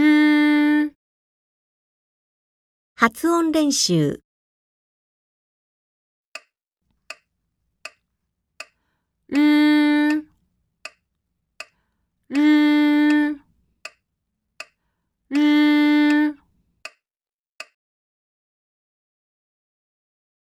う。発音練習。うん